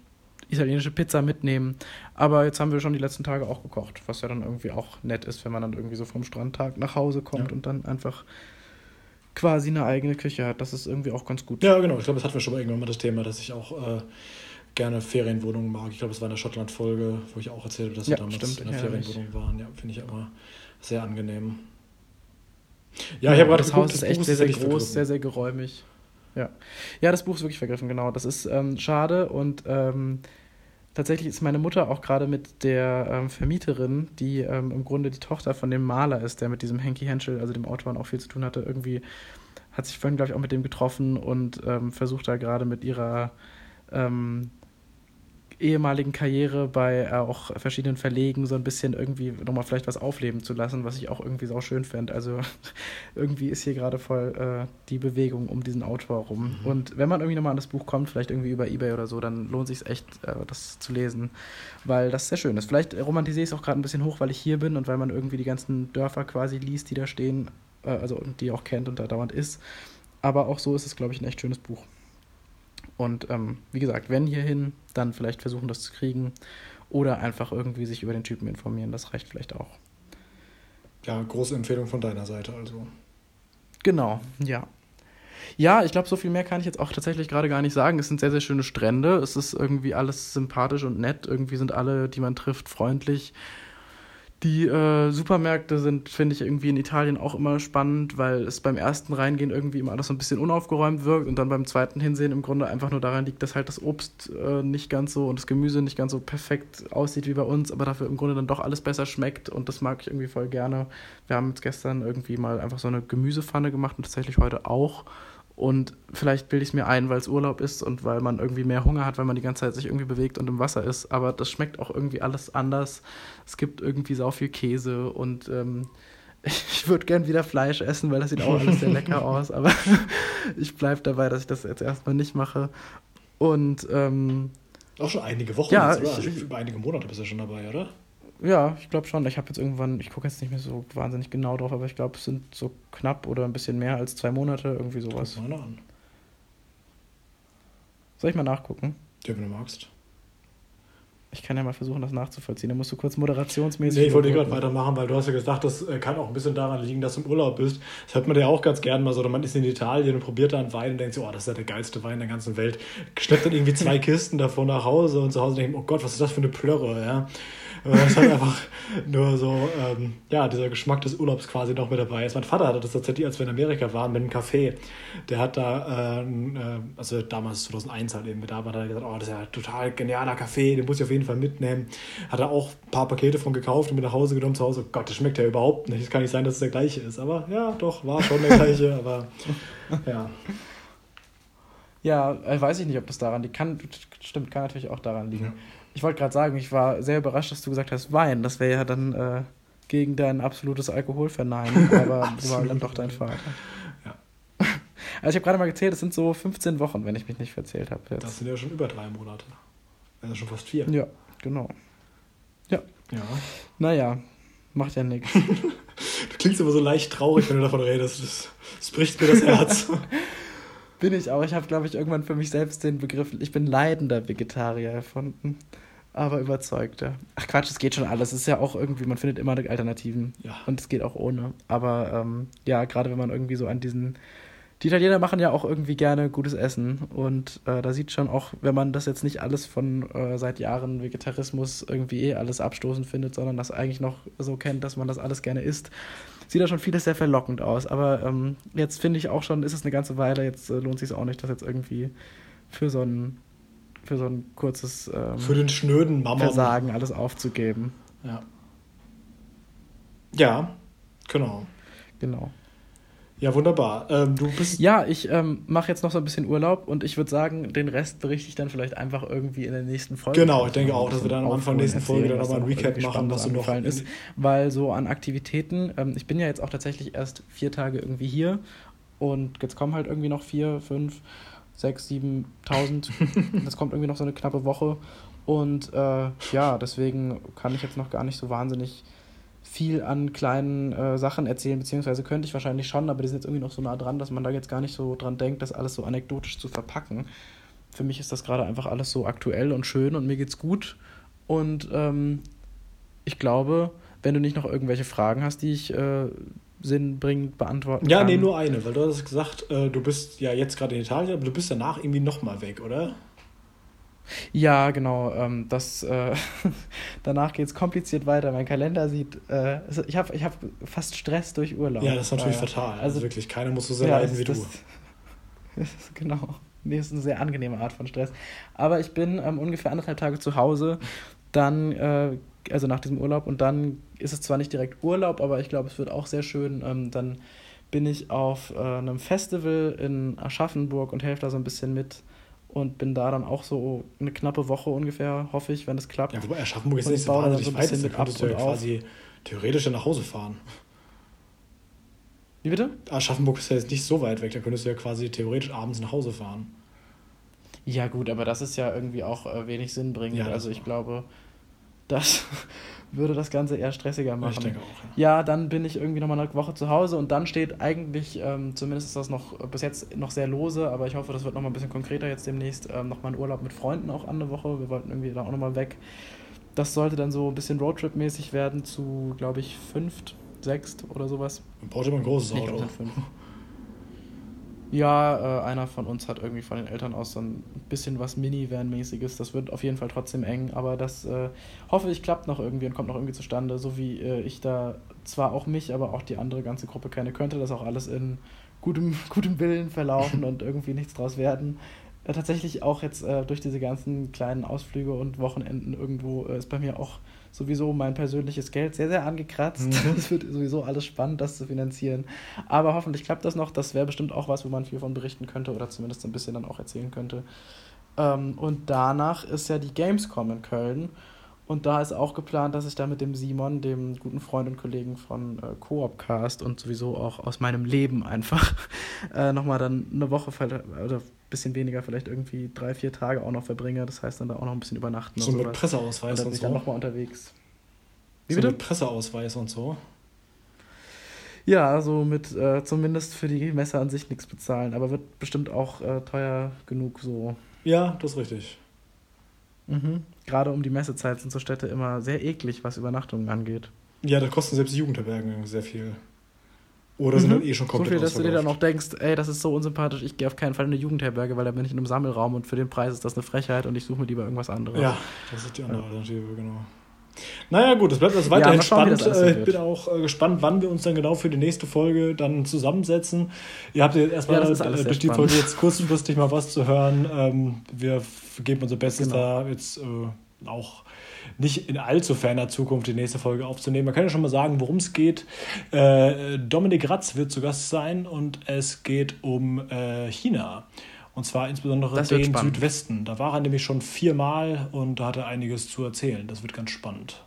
italienische Pizza mitnehmen. Aber jetzt haben wir schon die letzten Tage auch gekocht, was ja dann irgendwie auch nett ist, wenn man dann irgendwie so vom Strandtag nach Hause kommt ja. und dann einfach quasi eine eigene Küche hat. Das ist irgendwie auch ganz gut. Ja, genau. Ich glaube, das hatten wir schon mal irgendwann mal das Thema, dass ich auch äh, gerne Ferienwohnungen mag. Ich glaube, es war in der Schottland-Folge, wo ich auch erzählt habe, dass wir damals stimmt, in der Ferienwohnung waren. Ja, finde ich immer sehr angenehm. Ja, ich habe gerade das Haus ist echt sehr, sehr groß, sehr, sehr geräumig. Ja. ja, das Buch ist wirklich vergriffen, genau. Das ist ähm, schade und ähm, tatsächlich ist meine Mutter auch gerade mit der ähm, Vermieterin, die ähm, im Grunde die Tochter von dem Maler ist, der mit diesem Henky Henschel, also dem Autoren, auch viel zu tun hatte, irgendwie hat sich vorhin, glaube ich, auch mit dem getroffen und ähm, versucht da gerade mit ihrer ähm, ehemaligen Karriere bei äh, auch verschiedenen Verlegen so ein bisschen irgendwie nochmal vielleicht was aufleben zu lassen, was ich auch irgendwie sau schön fände. Also irgendwie ist hier gerade voll äh, die Bewegung um diesen Autor rum. Mhm. Und wenn man irgendwie nochmal an das Buch kommt, vielleicht irgendwie über Ebay oder so, dann lohnt sich echt, äh, das zu lesen, weil das sehr schön ist. Vielleicht romantisiere ich es auch gerade ein bisschen hoch, weil ich hier bin und weil man irgendwie die ganzen Dörfer quasi liest, die da stehen, äh, also die auch kennt und da dauernd ist. Aber auch so ist es, glaube ich, ein echt schönes Buch. Und ähm, wie gesagt, wenn hierhin, dann vielleicht versuchen, das zu kriegen. Oder einfach irgendwie sich über den Typen informieren. Das reicht vielleicht auch. Ja, große Empfehlung von deiner Seite also. Genau, ja. Ja, ich glaube, so viel mehr kann ich jetzt auch tatsächlich gerade gar nicht sagen. Es sind sehr, sehr schöne Strände. Es ist irgendwie alles sympathisch und nett. Irgendwie sind alle, die man trifft, freundlich. Die äh, Supermärkte sind, finde ich, irgendwie in Italien auch immer spannend, weil es beim ersten Reingehen irgendwie immer alles so ein bisschen unaufgeräumt wirkt und dann beim zweiten Hinsehen im Grunde einfach nur daran liegt, dass halt das Obst äh, nicht ganz so und das Gemüse nicht ganz so perfekt aussieht wie bei uns, aber dafür im Grunde dann doch alles besser schmeckt und das mag ich irgendwie voll gerne. Wir haben jetzt gestern irgendwie mal einfach so eine Gemüsepfanne gemacht und tatsächlich heute auch. Und vielleicht bilde ich es mir ein, weil es Urlaub ist und weil man irgendwie mehr Hunger hat, weil man die ganze Zeit sich irgendwie bewegt und im Wasser ist. Aber das schmeckt auch irgendwie alles anders. Es gibt irgendwie sau viel Käse und ähm, ich würde gern wieder Fleisch essen, weil das sieht auch alles sehr lecker aus. Aber ich bleibe dabei, dass ich das jetzt erstmal nicht mache. Und ähm, auch schon einige Wochen, ja, jetzt, ich, über einige Monate bist du schon dabei, oder? Ja, ich glaube schon. Ich habe jetzt irgendwann, ich gucke jetzt nicht mehr so wahnsinnig genau drauf, aber ich glaube, es sind so knapp oder ein bisschen mehr als zwei Monate, irgendwie sowas. Guck mal an. Soll ich mal nachgucken? Ja, wenn du magst. Ich kann ja mal versuchen, das nachzuvollziehen. Da musst du kurz moderationsmäßig. Nee, ich wollte gerade weitermachen, weil du hast ja gesagt, das äh, kann auch ein bisschen daran liegen, dass du im Urlaub bist. Das hört man ja auch ganz gern mal so. Oder man ist in Italien und probiert da einen Wein und denkt so, oh, das ist ja der geilste Wein der ganzen Welt. Schleppt dann irgendwie zwei Kisten davon nach Hause und zu Hause denkt, oh Gott, was ist das für eine Plörre, ja. Es ist halt einfach nur so, ähm, ja, dieser Geschmack des Urlaubs quasi noch mit dabei ist. Mein Vater hatte das tatsächlich, als wir in Amerika waren, mit einem Café. Der hat da, äh, äh, also damals 2001 halt eben da war, da gesagt, oh, das ist ja ein total genialer Kaffee, den muss ich auf jeden Fall mitnehmen. Hat er auch ein paar Pakete von gekauft und mit nach Hause genommen zu Hause. Oh Gott, das schmeckt ja überhaupt nicht. Es kann nicht sein, dass es der gleiche ist. Aber ja, doch, war schon der gleiche, aber ja. Ja, äh, weiß ich nicht, ob das daran liegt. Kann, stimmt, kann natürlich auch daran liegen. Ja. Ich wollte gerade sagen, ich war sehr überrascht, dass du gesagt hast Wein. Das wäre ja dann äh, gegen dein absolutes Alkoholverneinen, aber du war dann doch dein Vater. Ja. Also ich habe gerade mal gezählt, es sind so 15 Wochen, wenn ich mich nicht verzählt habe. Das sind ja schon über drei Monate. Also schon fast vier. Ja, genau. Ja. Ja. Naja, macht ja nichts. Du klingst immer so leicht traurig, wenn du davon redest. Das, das bricht mir das Herz. bin ich auch. Ich habe, glaube ich, irgendwann für mich selbst den Begriff, ich bin leidender Vegetarier erfunden. Aber überzeugter. Ach Quatsch, es geht schon alles. Es ist ja auch irgendwie, man findet immer Alternativen. Ja. Und es geht auch ohne. Aber ähm, ja, gerade wenn man irgendwie so an diesen die Italiener machen ja auch irgendwie gerne gutes Essen und äh, da sieht schon auch, wenn man das jetzt nicht alles von äh, seit Jahren Vegetarismus irgendwie eh alles abstoßend findet, sondern das eigentlich noch so kennt, dass man das alles gerne isst, sieht da schon vieles sehr verlockend aus. Aber ähm, jetzt finde ich auch schon, ist es eine ganze Weile, jetzt äh, lohnt sich auch nicht, das jetzt irgendwie für so ein für so ein kurzes ähm, für den schnöden Mammon. Versagen alles aufzugeben. Ja. Ja, genau. Genau. Ja, wunderbar. Ähm, du bist ja, ich ähm, mache jetzt noch so ein bisschen Urlaub und ich würde sagen, den Rest berichte ich dann vielleicht einfach irgendwie in der nächsten Folge. Genau, ich denke auch, dass wir dann am Anfang der nächsten Folge dann nochmal ein Recap machen, was so noch ist. Weil so an Aktivitäten, ähm, ich bin ja jetzt auch tatsächlich erst vier Tage irgendwie hier und jetzt kommen halt irgendwie noch vier, fünf, sechs, sieben, tausend. das kommt irgendwie noch so eine knappe Woche. Und äh, ja, deswegen kann ich jetzt noch gar nicht so wahnsinnig viel an kleinen äh, Sachen erzählen, beziehungsweise könnte ich wahrscheinlich schon, aber die sind jetzt irgendwie noch so nah dran, dass man da jetzt gar nicht so dran denkt, das alles so anekdotisch zu verpacken. Für mich ist das gerade einfach alles so aktuell und schön und mir geht's gut. Und ähm, ich glaube, wenn du nicht noch irgendwelche Fragen hast, die ich äh, sinnbringend beantworten ja, kann. Ja, nee, nur eine, weil du hast gesagt, äh, du bist ja jetzt gerade in Italien, aber du bist danach irgendwie nochmal weg, oder? Ja, genau. Ähm, das, äh, danach geht es kompliziert weiter. Mein Kalender sieht, äh, ich habe ich hab fast Stress durch Urlaub. Ja, das ist natürlich äh, fatal. Also, also wirklich, keiner muss so sehr ja, leiden wie das, du. genau. Nee, ist eine sehr angenehme Art von Stress. Aber ich bin ähm, ungefähr anderthalb Tage zu Hause, dann, äh, also nach diesem Urlaub, und dann ist es zwar nicht direkt Urlaub, aber ich glaube, es wird auch sehr schön. Ähm, dann bin ich auf äh, einem Festival in Aschaffenburg und helfe da so ein bisschen mit und bin da dann auch so eine knappe Woche ungefähr, hoffe ich, wenn es klappt. Ja, wobei Aschaffenburg ist nicht so wahnsinnig so weit, da könntest du ja quasi theoretisch nach Hause fahren. Wie bitte? Aschaffenburg ist ja jetzt nicht so weit weg, da könntest du ja quasi theoretisch abends nach Hause fahren. Ja gut, aber das ist ja irgendwie auch äh, wenig sinnbringend. Ja, also ich glaube, das würde das Ganze eher stressiger machen. Ich denke auch. Ja, ja dann bin ich irgendwie nochmal eine Woche zu Hause und dann steht eigentlich, ähm, zumindest ist das noch bis jetzt noch sehr lose, aber ich hoffe, das wird nochmal ein bisschen konkreter jetzt demnächst, ähm, nochmal ein Urlaub mit Freunden auch an eine Woche. Wir wollten irgendwie da auch nochmal weg. Das sollte dann so ein bisschen Roadtrip-mäßig werden zu, glaube ich, fünft, sechst oder sowas. Man braucht immer ein großes Auto. Ja, äh, einer von uns hat irgendwie von den Eltern aus so ein bisschen was Minivan-mäßiges. Das wird auf jeden Fall trotzdem eng, aber das äh, hoffe ich klappt noch irgendwie und kommt noch irgendwie zustande, so wie äh, ich da zwar auch mich, aber auch die andere ganze Gruppe kenne, könnte das auch alles in gutem, gutem Willen verlaufen und irgendwie nichts draus werden. Äh, tatsächlich auch jetzt äh, durch diese ganzen kleinen Ausflüge und Wochenenden irgendwo äh, ist bei mir auch sowieso mein persönliches Geld sehr, sehr angekratzt. Mhm. Es wird sowieso alles spannend, das zu finanzieren. Aber hoffentlich klappt das noch. Das wäre bestimmt auch was, wo man viel von berichten könnte oder zumindest ein bisschen dann auch erzählen könnte. Ähm, und danach ist ja die Gamescom in Köln. Und da ist auch geplant, dass ich da mit dem Simon, dem guten Freund und Kollegen von äh, Coopcast und sowieso auch aus meinem Leben einfach, äh, nochmal dann eine Woche oder bisschen weniger, vielleicht irgendwie drei, vier Tage auch noch verbringe. Das heißt dann da auch noch ein bisschen übernachten. So mit Presseausweis und, und so. dann nochmal unterwegs. Wie so bitte? mit Presseausweis und so. Ja, so mit äh, zumindest für die Messe an sich nichts bezahlen, aber wird bestimmt auch äh, teuer genug so. Ja, das ist richtig. Mhm. Gerade um die Messezeit sind so Städte immer sehr eklig, was Übernachtungen angeht. Ja, da kosten selbst Jugendherbergen sehr viel. Oder sind mhm. dann eh schon komplett So viel, dass du dir dann auch denkst, ey, das ist so unsympathisch, ich gehe auf keinen Fall in eine Jugendherberge, weil da bin ich in einem Sammelraum und für den Preis ist das eine Frechheit und ich suche mir lieber irgendwas anderes. Ja, das ist die andere Alternative, genau. Naja, gut, es bleibt also weiterhin ja, spannend. Äh, ich bin auch äh, gespannt, wann wir uns dann genau für die nächste Folge dann zusammensetzen. Ihr habt jetzt erstmal ja, äh, durch die Folge jetzt kurzfristig mal was zu hören. Ähm, wir geben unser Bestes genau. da jetzt äh, auch nicht in allzu ferner Zukunft die nächste Folge aufzunehmen. Man kann ja schon mal sagen, worum es geht. Äh, Dominik Ratz wird zu Gast sein und es geht um äh, China. Und zwar insbesondere den spannend. Südwesten. Da war er nämlich schon viermal und da hat er einiges zu erzählen. Das wird ganz spannend.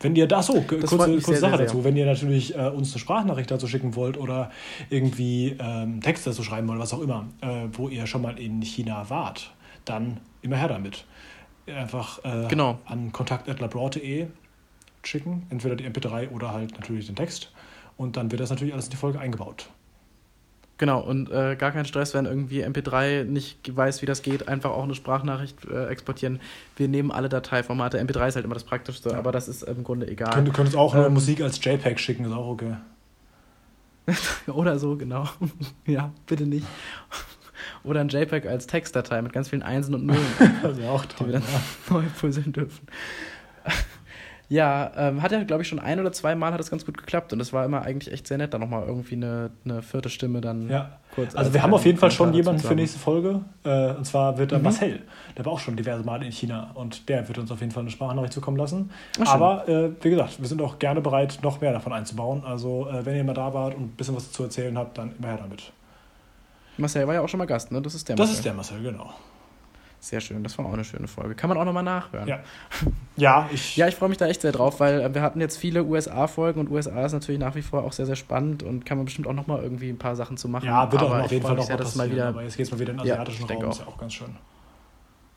Wenn ihr da so, kurze, kurze sehr, Sache sehr, dazu, wenn ihr natürlich äh, uns eine Sprachnachricht dazu schicken wollt oder irgendwie ähm, Text dazu schreiben wollt, was auch immer, äh, wo ihr schon mal in China wart, dann immer her damit einfach äh, genau. an kontakt.labroad.de schicken, entweder die MP3 oder halt natürlich den Text. Und dann wird das natürlich alles in die Folge eingebaut. Genau, und äh, gar kein Stress, wenn irgendwie MP3 nicht weiß, wie das geht, einfach auch eine Sprachnachricht äh, exportieren. Wir nehmen alle Dateiformate. MP3 ist halt immer das Praktischste, ja. aber das ist im Grunde egal. Du könntest auch ähm, Musik als JPEG schicken, ist auch okay. Oder so, genau. ja, bitte nicht. Oder ein JPEG als Textdatei mit ganz vielen Einsen und Nullen. Wäre auch die toll. wir dann ja. neu puzzeln dürfen. Ja, ähm, hat ja, glaube ich, schon ein oder zwei Mal hat es ganz gut geklappt und es war immer eigentlich echt sehr nett, da nochmal irgendwie eine, eine vierte Stimme dann Ja. kurz. Also als wir haben auf jeden Fall schon jemanden für nächste Folge. Äh, und zwar wird dann Mhm. Marcel. Der war auch schon diverse Male in China und der wird uns auf jeden Fall eine Sprachnachricht zukommen lassen. Ach. Aber äh, wie gesagt, wir sind auch gerne bereit, noch mehr davon einzubauen. Also äh, wenn ihr mal da wart und ein bisschen was zu erzählen habt, dann immer her damit. Marcel war ja auch schon mal Gast, ne? Das ist der Das Marcel. ist der Marcel, genau. Sehr schön, das war auch eine schöne Folge. Kann man auch nochmal nachhören. Ja. Ja, ich. Ja, ich freue mich da echt sehr drauf, weil äh, wir hatten jetzt viele USA-Folgen und USA ist natürlich nach wie vor auch sehr, sehr spannend und kann man bestimmt auch nochmal irgendwie ein paar Sachen zu machen. Ja, wird auch Aber auf ich jeden Fall noch sehr, mal mal wieder Aber jetzt geht es mal wieder in den Ja, asiatischen denke Raum. auch. Ist ja auch ganz schön.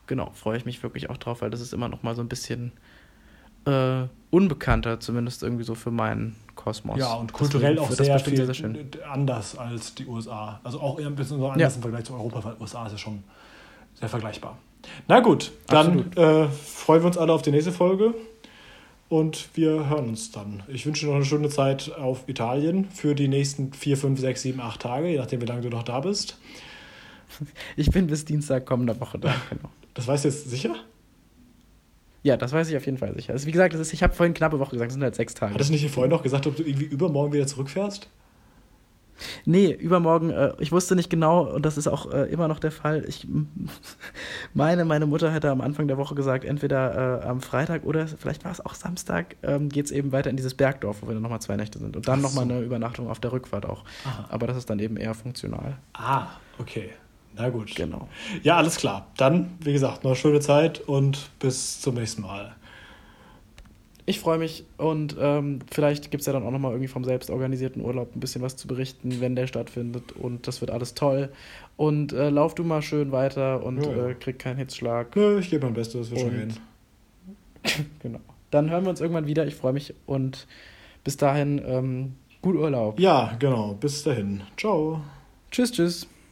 Genau, freue ich mich wirklich auch drauf, weil das ist immer noch mal so ein bisschen äh, unbekannter, zumindest irgendwie so für meinen Kosmos. Ja, und kulturell Deswegen auch sehr viel sehr, sehr anders als die USA. Also auch eher ein bisschen so anders Ja. im Vergleich zu Europa, weil USA ist ja schon sehr vergleichbar. Na gut, dann äh, freuen wir uns alle auf die nächste Folge und wir hören uns dann. Ich wünsche dir noch eine schöne Zeit auf Italien für die nächsten vier, fünf, sechs, sieben, acht Tage, je nachdem, wie lange du noch da bist. Ich bin bis Dienstag kommender Woche da, genau. Das weißt du jetzt sicher? Ja, das weiß ich auf jeden Fall sicher. Also wie gesagt, das ist, ich habe vorhin knappe Woche gesagt, es sind halt sechs Tage. Hattest du nicht vorhin noch gesagt, ob du irgendwie übermorgen wieder zurückfährst? Nee, übermorgen, äh, ich wusste nicht genau, und das ist auch äh, immer noch der Fall. Ich meine, meine Mutter hätte am Anfang der Woche gesagt, entweder äh, am Freitag oder vielleicht war es auch Samstag, ähm, geht es eben weiter in dieses Bergdorf, wo wir dann nochmal zwei Nächte sind. Und dann Ach nochmal so. eine Übernachtung auf der Rückfahrt auch. Aha. Aber das ist dann eben eher funktional. Ah, okay. Na gut. Genau. Ja, alles klar. Dann, wie gesagt, noch eine schöne Zeit und bis zum nächsten Mal. Ich freue mich und ähm, vielleicht gibt es ja dann auch nochmal irgendwie vom selbstorganisierten Urlaub ein bisschen was zu berichten, wenn der stattfindet. Und das wird alles toll. Und äh, lauf du mal schön weiter und Ja, ja. äh, krieg keinen Hitzschlag. Nö, ich gebe mein Bestes, das wird schon gehen. Genau. Dann hören wir uns irgendwann wieder. Ich freue mich und bis dahin ähm, gut Urlaub. Ja, genau. Bis dahin. Ciao. Tschüss, tschüss.